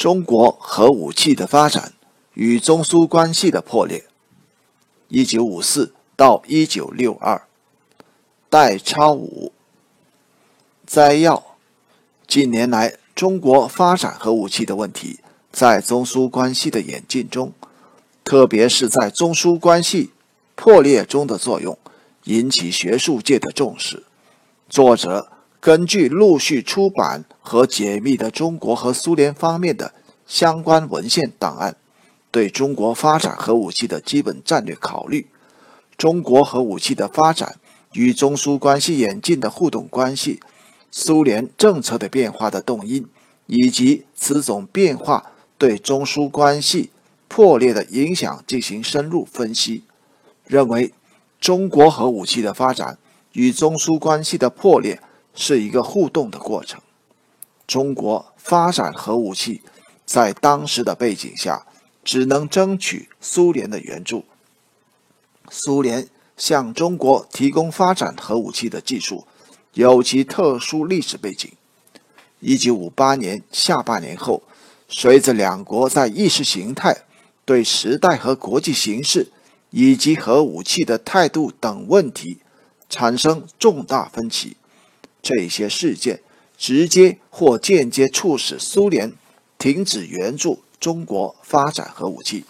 中国核武器的发展与中苏关系的破裂。一九五四到一九六二，代超五摘要：近年来，中国发展核武器的问题在中苏关系的演进中，特别是在中苏关系破裂中的作用，引起学术界的重视。作者。根据陆续出版和解密的中国和苏联方面的相关文献档案，对中国发展核武器的基本战略考虑、中国核武器的发展与中苏关系演进的互动关系、苏联政策的变化的动因，以及此种变化对中苏关系破裂的影响进行深入分析，认为中国核武器的发展与中苏关系的破裂。是一个互动的过程。中国发展核武器，在当时的背景下，只能争取苏联的援助。苏联向中国提供发展核武器的技术，有其特殊历史背景。一九五八年下半年后，随着两国在意识形态、对时代和国际形势以及核武器的态度等问题产生重大分歧。这些事件直接或间接促使苏联停止援助中国发展核武器，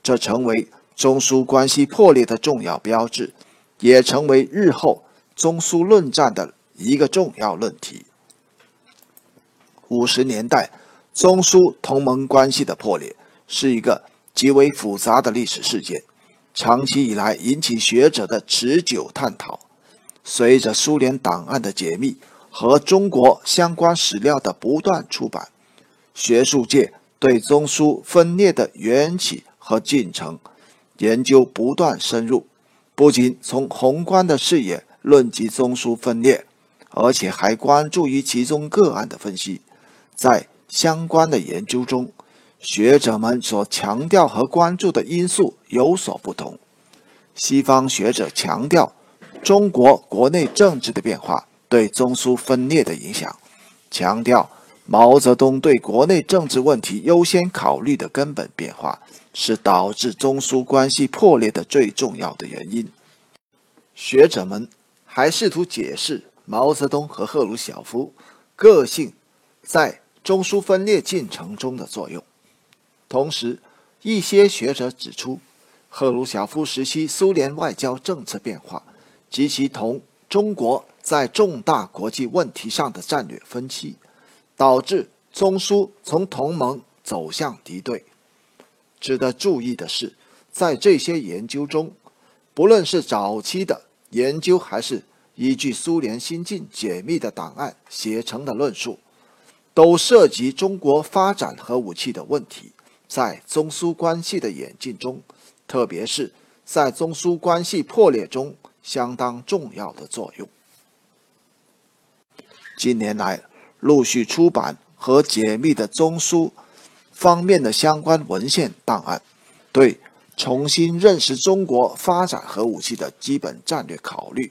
这成为中苏关系破裂的重要标志，也成为日后中苏论战的一个重要论题。五十年代中苏同盟关系的破裂是一个极为复杂的历史事件，长期以来引起学者的持久探讨。随着苏联档案的解密和中国相关史料的不断出版，学术界对中苏分裂的缘起和进程研究不断深入。不仅从宏观的视野论及中苏分裂，而且还关注于其中个案的分析。在相关的研究中，学者们所强调和关注的因素有所不同。西方学者强调。中国国内政治的变化对中苏分裂的影响，强调毛泽东对国内政治问题优先考虑的根本变化，是导致中苏关系破裂的最重要的原因。学者们还试图解释毛泽东和赫鲁晓夫个性在中苏分裂进程中的作用。同时，一些学者指出，赫鲁晓夫时期苏联外交政策变化。及其同中国在重大国际问题上的战略分歧，导致中苏从同盟走向敌对。值得注意的是，在这些研究中，不论是早期的研究，还是依据苏联新近解密的档案写成的论述，都涉及中国发展核武器的问题在中苏关系的演进中，特别是在中苏关系破裂中。相当重要的作用。近年来，陆续出版和解密的中苏方面的相关文献档案，对重新认识中国发展核武器的基本战略考虑，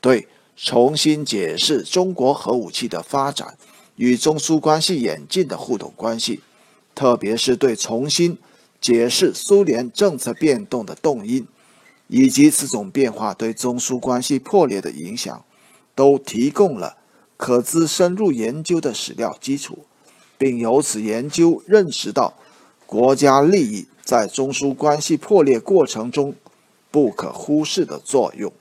对重新解释中国核武器的发展与中苏关系演进的互动关系，特别是对重新解释苏联政策变动的动因。以及此种变化对中苏关系破裂的影响，都提供了可资深入研究的史料基础，并由此研究认识到国家利益在中苏关系破裂过程中不可忽视的作用。